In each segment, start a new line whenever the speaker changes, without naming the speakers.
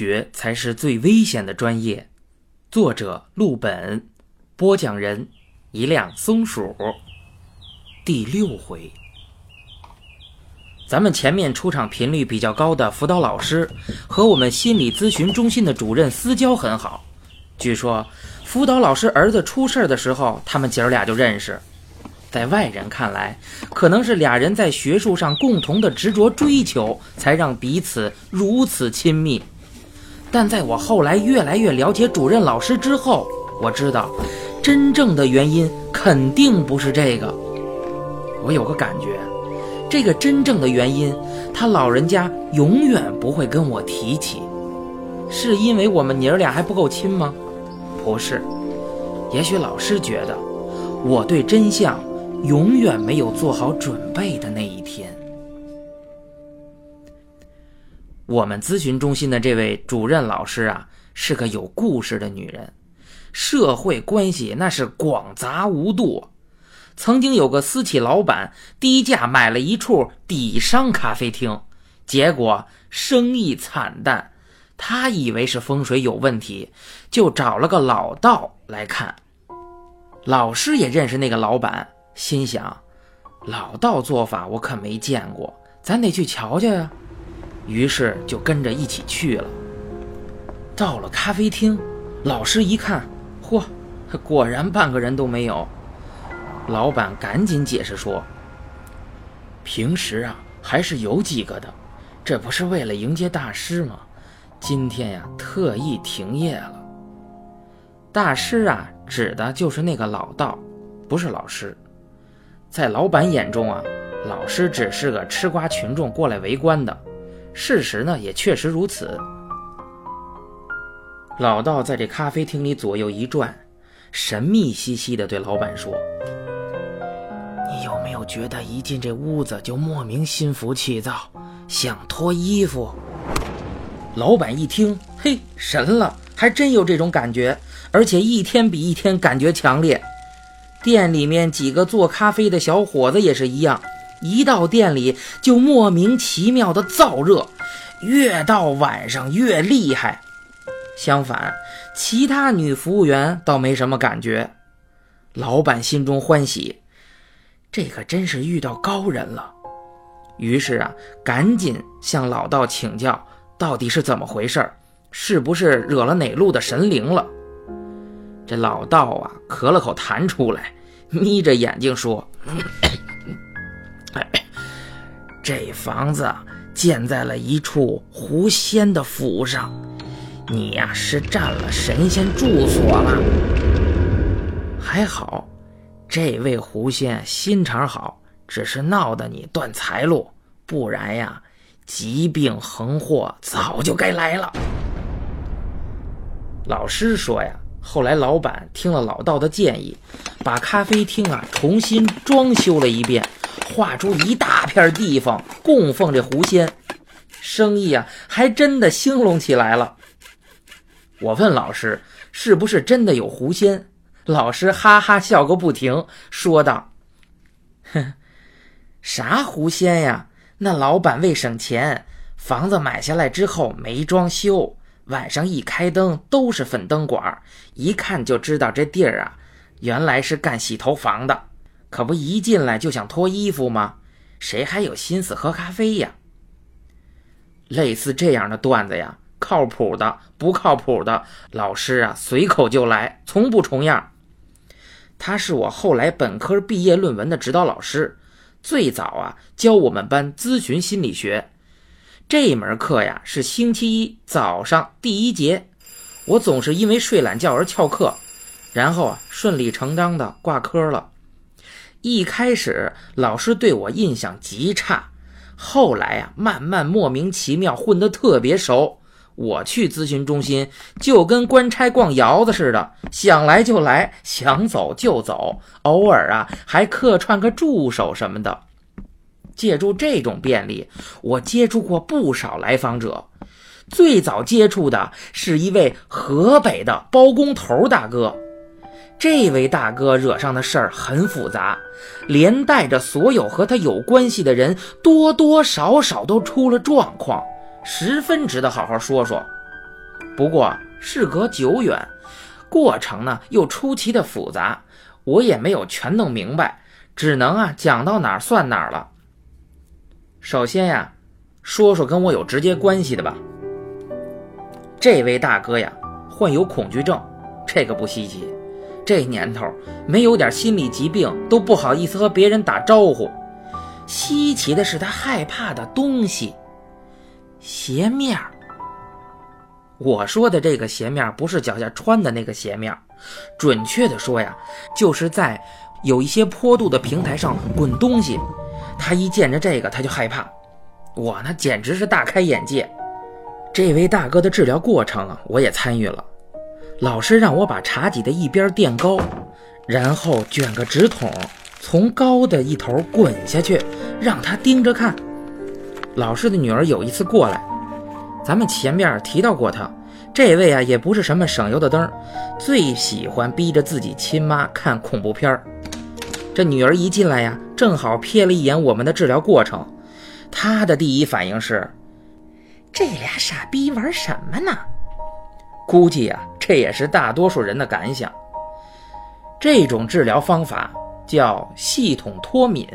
学才是最危险的专业。作者：陆本，播讲人：一辆松鼠。第六回，咱们前面出场频率比较高的辅导老师和我们心理咨询中心的主任私交很好。据说辅导老师儿子出事的时候，他们姐儿俩就认识。在外人看来，可能是俩人在学术上共同的执着追求，才让彼此如此亲密。但在我后来越来越了解主任老师之后，我知道，真正的原因肯定不是这个。我有个感觉，这个真正的原因，他老人家永远不会跟我提起。是因为我们娘儿俩还不够亲吗？不是，也许老师觉得，我对真相。永远没有做好准备的那一天。我们咨询中心的这位主任老师啊，是个有故事的女人，社会关系那是广杂无度。曾经有个私企老板低价买了一处底商咖啡厅，结果生意惨淡。他以为是风水有问题，就找了个老道来看。老师也认识那个老板。心想，老道做法我可没见过，咱得去瞧瞧呀。于是就跟着一起去了。到了咖啡厅，老师一看，嚯，果然半个人都没有。老板赶紧解释说：“平时啊还是有几个的，这不是为了迎接大师吗？今天呀特意停业了。大师啊指的就是那个老道，不是老师。”在老板眼中啊，老师只是个吃瓜群众过来围观的。事实呢，也确实如此。老道在这咖啡厅里左右一转，神秘兮兮地对老板说：“你有没有觉得一进这屋子就莫名心浮气躁，想脱衣服？”老板一听，嘿，神了，还真有这种感觉，而且一天比一天感觉强烈。店里面几个做咖啡的小伙子也是一样，一到店里就莫名其妙的燥热，越到晚上越厉害。相反，其他女服务员倒没什么感觉。老板心中欢喜，这可真是遇到高人了。于是啊，赶紧向老道请教，到底是怎么回事是不是惹了哪路的神灵了？这老道啊，咳了口痰出来，眯着眼睛说：“这房子建在了一处狐仙的府上，你呀是占了神仙住所了。还好，这位狐仙心肠好，只是闹得你断财路，不然呀，疾病横祸早就该来了。”老师说呀。后来，老板听了老道的建议，把咖啡厅啊重新装修了一遍，画出一大片地方供奉这狐仙，生意啊还真的兴隆起来了。我问老师是不是真的有狐仙，老师哈哈笑个不停，说道：“哼，啥狐仙呀？那老板为省钱，房子买下来之后没装修。”晚上一开灯都是粉灯管，一看就知道这地儿啊，原来是干洗头房的。可不一进来就想脱衣服吗？谁还有心思喝咖啡呀？类似这样的段子呀，靠谱的不靠谱的，老师啊随口就来，从不重样。他是我后来本科毕业论文的指导老师，最早啊教我们班咨询心理学。这门课呀是星期一早上第一节，我总是因为睡懒觉而翘课，然后啊顺理成章的挂科了。一开始老师对我印象极差，后来呀慢慢莫名其妙混得特别熟。我去咨询中心就跟官差逛窑子似的，想来就来，想走就走，偶尔啊还客串个助手什么的。借助这种便利，我接触过不少来访者。最早接触的是一位河北的包工头大哥。这位大哥惹上的事儿很复杂，连带着所有和他有关系的人，多多少少都出了状况，十分值得好好说说。不过事隔久远，过程呢又出奇的复杂，我也没有全弄明白，只能啊讲到哪儿算哪儿了。首先呀，说说跟我有直接关系的吧。这位大哥呀，患有恐惧症，这个不稀奇。这年头，没有点心理疾病都不好意思和别人打招呼。稀奇的是，他害怕的东西——鞋面。我说的这个鞋面，不是脚下穿的那个鞋面，准确的说呀，就是在有一些坡度的平台上滚东西。他一见着这个，他就害怕。我呢，简直是大开眼界。这位大哥的治疗过程啊，我也参与了。老师让我把茶几的一边垫高，然后卷个纸筒，从高的一头滚下去，让他盯着看。老师的女儿有一次过来，咱们前面提到过他，这位啊也不是什么省油的灯，最喜欢逼着自己亲妈看恐怖片这女儿一进来呀，正好瞥了一眼我们的治疗过程，他的第一反应是：这俩傻逼玩什么呢？估计呀，这也是大多数人的感想。这种治疗方法叫系统脱敏，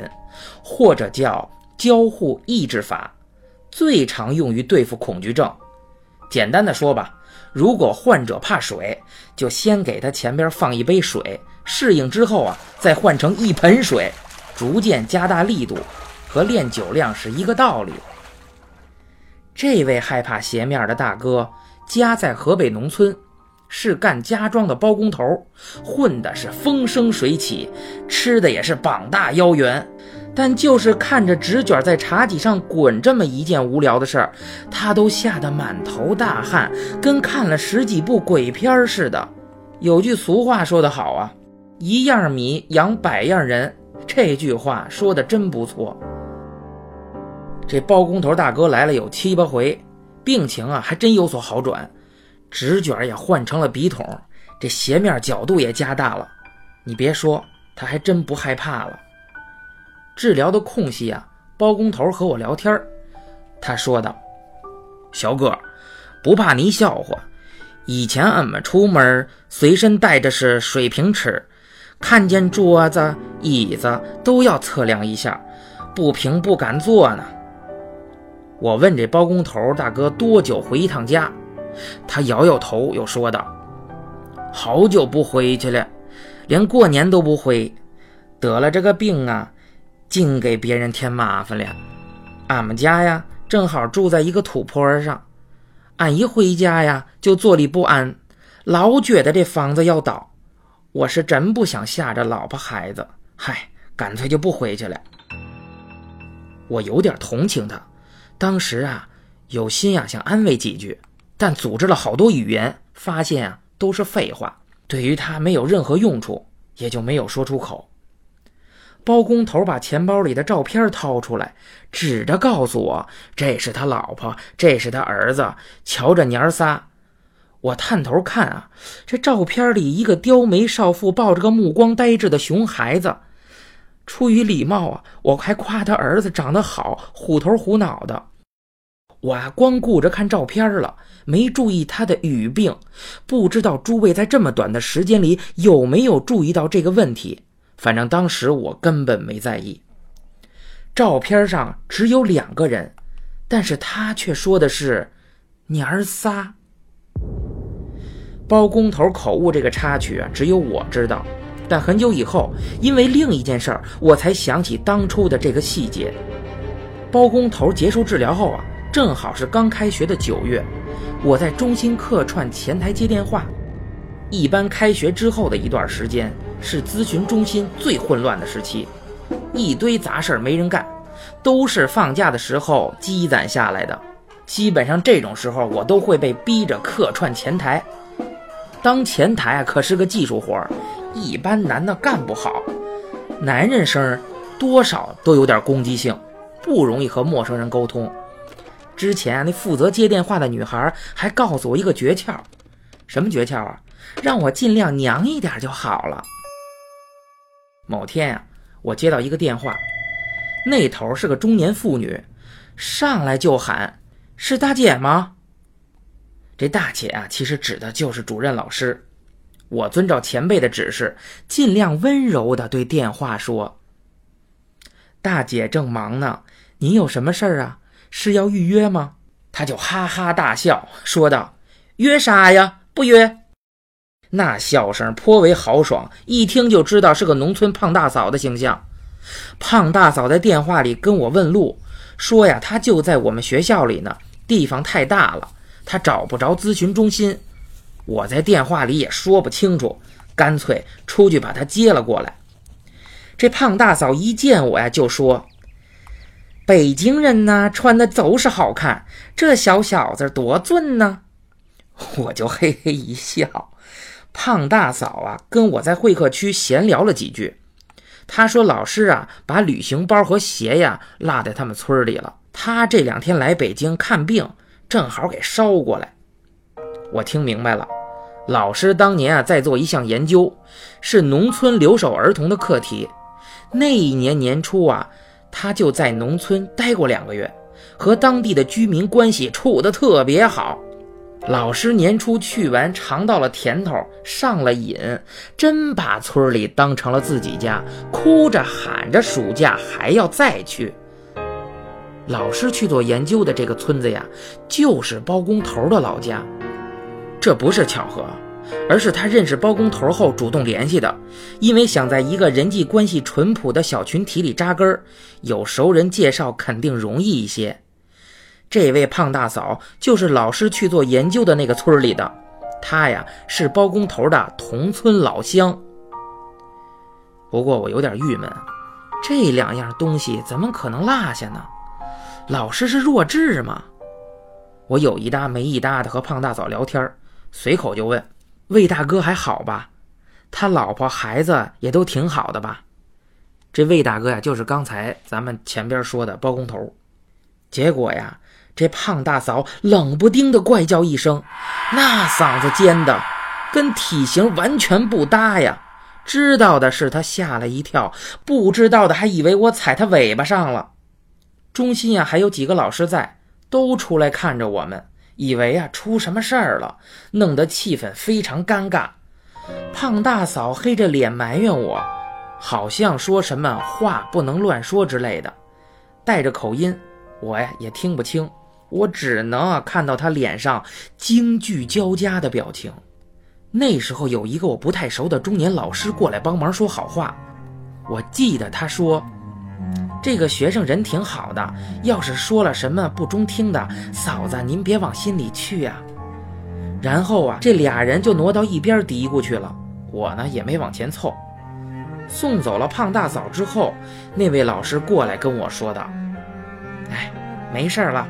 或者叫交互抑制法，最常用于对付恐惧症。简单的说吧，如果患者怕水，就先给他前边放一杯水，适应之后啊，再换成一盆水，逐渐加大力度，和练酒量是一个道理。这位害怕鞋面的大哥。家在河北农村，是干家装的包工头，混的是风生水起，吃的也是膀大腰圆。但就是看着纸卷在茶几上滚这么一件无聊的事儿，他都吓得满头大汗，跟看了十几部鬼片似的。有句俗话说得好啊，“一样米养百样人”，这句话说的真不错。这包工头大哥来了有七八回。病情啊，还真有所好转，纸卷也换成了笔筒，这斜面角度也加大了。你别说，他还真不害怕了。治疗的空隙啊，包工头和我聊天他说道：“小哥，不怕你笑话，以前俺们出门随身带着是水平尺，看见桌子、椅子都要测量一下，不平不敢坐呢。”我问这包工头大哥多久回一趟家，他摇摇头，又说道：“好久不回去了，连过年都不回。得了这个病啊，净给别人添麻烦了。俺们家呀，正好住在一个土坡上，俺一回家呀，就坐立不安，老觉得这房子要倒。我是真不想吓着老婆孩子，嗨，干脆就不回去了。我有点同情他。”当时啊，有心啊想安慰几句，但组织了好多语言，发现啊都是废话，对于他没有任何用处，也就没有说出口。包工头把钱包里的照片掏出来，指着告诉我：“这是他老婆，这是他儿子，瞧着娘仨。”我探头看啊，这照片里一个刁眉少妇抱着个目光呆滞的熊孩子。出于礼貌啊，我还夸他儿子长得好，虎头虎脑的。我啊，光顾着看照片了，没注意他的语病。不知道诸位在这么短的时间里有没有注意到这个问题？反正当时我根本没在意。照片上只有两个人，但是他却说的是“娘儿仨”。包工头口误这个插曲啊，只有我知道。但很久以后，因为另一件事儿，我才想起当初的这个细节。包工头结束治疗后啊，正好是刚开学的九月，我在中心客串前台接电话。一般开学之后的一段时间是咨询中心最混乱的时期，一堆杂事儿没人干，都是放假的时候积攒下来的。基本上这种时候，我都会被逼着客串前台。当前台，可是个技术活。一般男的干不好，男人声多少都有点攻击性，不容易和陌生人沟通。之前那负责接电话的女孩还告诉我一个诀窍，什么诀窍啊？让我尽量娘一点就好了。某天呀，我接到一个电话，那头是个中年妇女，上来就喊：“是大姐吗？”这大姐啊，其实指的就是主任老师。我遵照前辈的指示，尽量温柔的对电话说：“大姐正忙呢，您有什么事儿啊？是要预约吗？”他就哈哈大笑，说道：“约啥呀？不约。”那笑声颇为豪爽，一听就知道是个农村胖大嫂的形象。胖大嫂在电话里跟我问路，说呀，她就在我们学校里呢，地方太大了，他找不着咨询中心。我在电话里也说不清楚，干脆出去把他接了过来。这胖大嫂一见我呀，就说：“北京人呢，穿的都是好看，这小小子多俊呢。”我就嘿嘿一笑。胖大嫂啊，跟我在会客区闲聊了几句。她说：“老师啊，把旅行包和鞋呀落在他们村里了。他这两天来北京看病，正好给捎过来。”我听明白了，老师当年啊在做一项研究，是农村留守儿童的课题。那一年年初啊，他就在农村待过两个月，和当地的居民关系处得特别好。老师年初去完，尝到了甜头，上了瘾，真把村里当成了自己家，哭着喊着暑假还要再去。老师去做研究的这个村子呀，就是包工头的老家，这不是巧合，而是他认识包工头后主动联系的，因为想在一个人际关系淳朴的小群体里扎根，有熟人介绍肯定容易一些。这位胖大嫂就是老师去做研究的那个村里的，她呀是包工头的同村老乡。不过我有点郁闷，这两样东西怎么可能落下呢？老师是弱智吗？我有一搭没一搭的和胖大嫂聊天，随口就问：“魏大哥还好吧？他老婆孩子也都挺好的吧？”这魏大哥呀，就是刚才咱们前边说的包工头。结果呀。这胖大嫂冷不丁的怪叫一声，那嗓子尖的，跟体型完全不搭呀！知道的是他吓了一跳，不知道的还以为我踩他尾巴上了。中心呀，还有几个老师在，都出来看着我们，以为啊出什么事儿了，弄得气氛非常尴尬。胖大嫂黑着脸埋怨我，好像说什么话不能乱说之类的，带着口音，我呀也听不清。我只能看到他脸上惊惧交加的表情。那时候有一个我不太熟的中年老师过来帮忙说好话。我记得他说：“这个学生人挺好的，要是说了什么不中听的，嫂子您别往心里去呀。”然后啊，这俩人就挪到一边嘀咕去了。我呢也没往前凑。送走了胖大嫂之后，那位老师过来跟我说道：“哎，没事了。”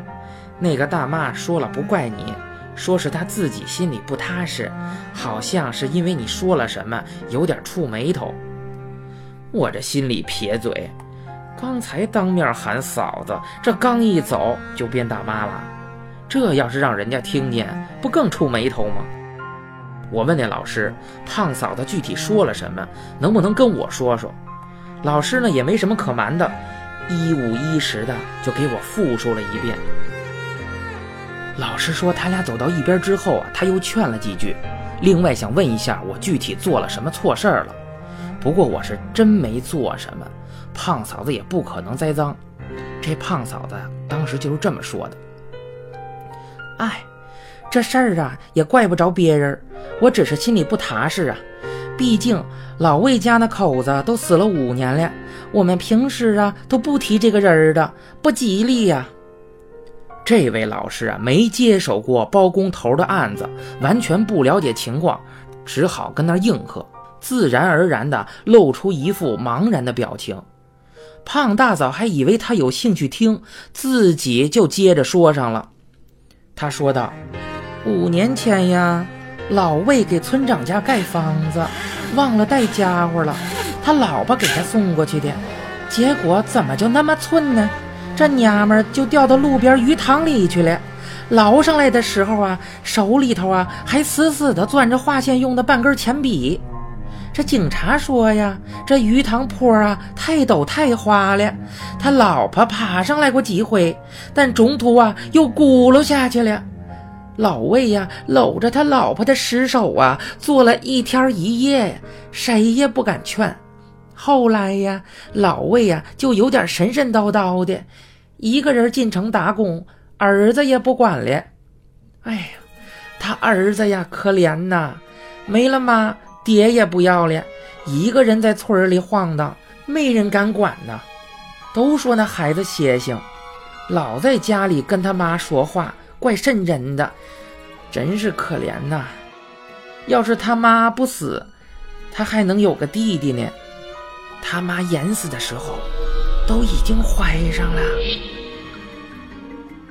那个大妈说了，不怪你，说是她自己心里不踏实，好像是因为你说了什么，有点触眉头。我这心里撇嘴，刚才当面喊嫂子，这刚一走就变大妈了，这要是让人家听见，不更触眉头吗？我问那老师，胖嫂子具体说了什么，能不能跟我说说？老师呢也没什么可瞒的，一五一十的就给我复述了一遍。老师说，他俩走到一边之后啊，他又劝了几句，另外想问一下我具体做了什么错事儿了。不过我是真没做什么，胖嫂子也不可能栽赃。这胖嫂子当时就是这么说的。哎，这事儿啊也怪不着别人，我只是心里不踏实啊。毕竟老魏家那口子都死了五年了，我们平时啊都不提这个人的，不吉利呀。这位老师啊，没接手过包工头的案子，完全不了解情况，只好跟那应和，自然而然的露出一副茫然的表情。胖大嫂还以为他有兴趣听，自己就接着说上了。他说道：“五年前呀，老魏给村长家盖房子，忘了带家伙了，他老婆给他送过去的，结果怎么就那么寸呢？”这娘们就掉到路边鱼塘里去了，捞上来的时候啊，手里头啊还死死的攥着划线用的半根铅笔。这警察说呀，这鱼塘坡啊太陡太滑了，他老婆爬上来过几回，但中途啊又咕噜下去了。老魏呀，搂着他老婆的尸首啊，坐了一天一夜，谁也不敢劝。后来呀，老魏呀就有点神神叨叨的，一个人进城打工，儿子也不管了。哎呀，他儿子呀可怜呐，没了妈，爹也不要了，一个人在村里晃荡，没人敢管呢。都说那孩子邪性，老在家里跟他妈说话，怪瘆人的，真是可怜呐。要是他妈不死，他还能有个弟弟呢。他妈淹死的时候，都已经怀上了。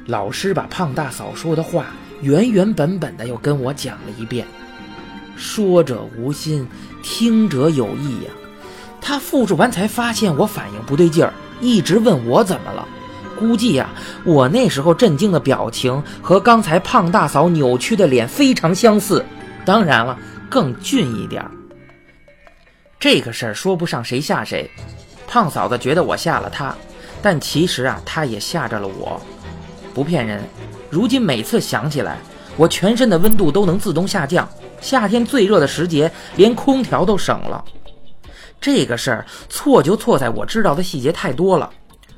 老师把胖大嫂说的话原原本本的又跟我讲了一遍。说者无心，听者有意呀。他复述完才发现我反应不对劲儿。一直问我怎么了，估计呀，我那时候震惊的表情和刚才胖大嫂扭曲的脸非常相似，当然了，更俊一点。这个事儿说不上谁吓谁，胖嫂子觉得我吓了她，但其实啊，她也吓着了我。不骗人，如今每次想起来，我全身的温度都能自动下降，夏天最热的时节，连空调都省了。这个事儿错就错在我知道的细节太多了。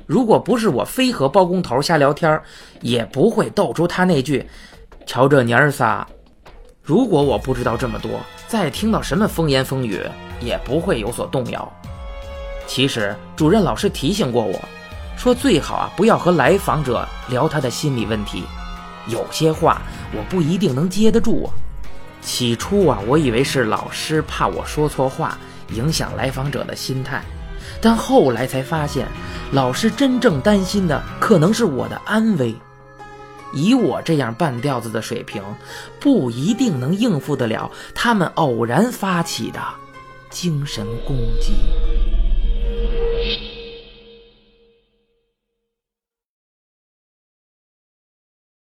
如果不是我非和包工头瞎聊天，也不会逗出他那句“瞧这娘儿仨”。如果我不知道这么多，再听到什么风言风语，也不会有所动摇。其实主任老师提醒过我，说最好啊不要和来访者聊他的心理问题，有些话我不一定能接得住啊。起初啊，我以为是老师怕我说错话。影响来访者的心态，但后来才发现，老师真正担心的可能是我的安危。以我这样半吊子的水平，不一定能应付得了他们偶然发起的精神攻击。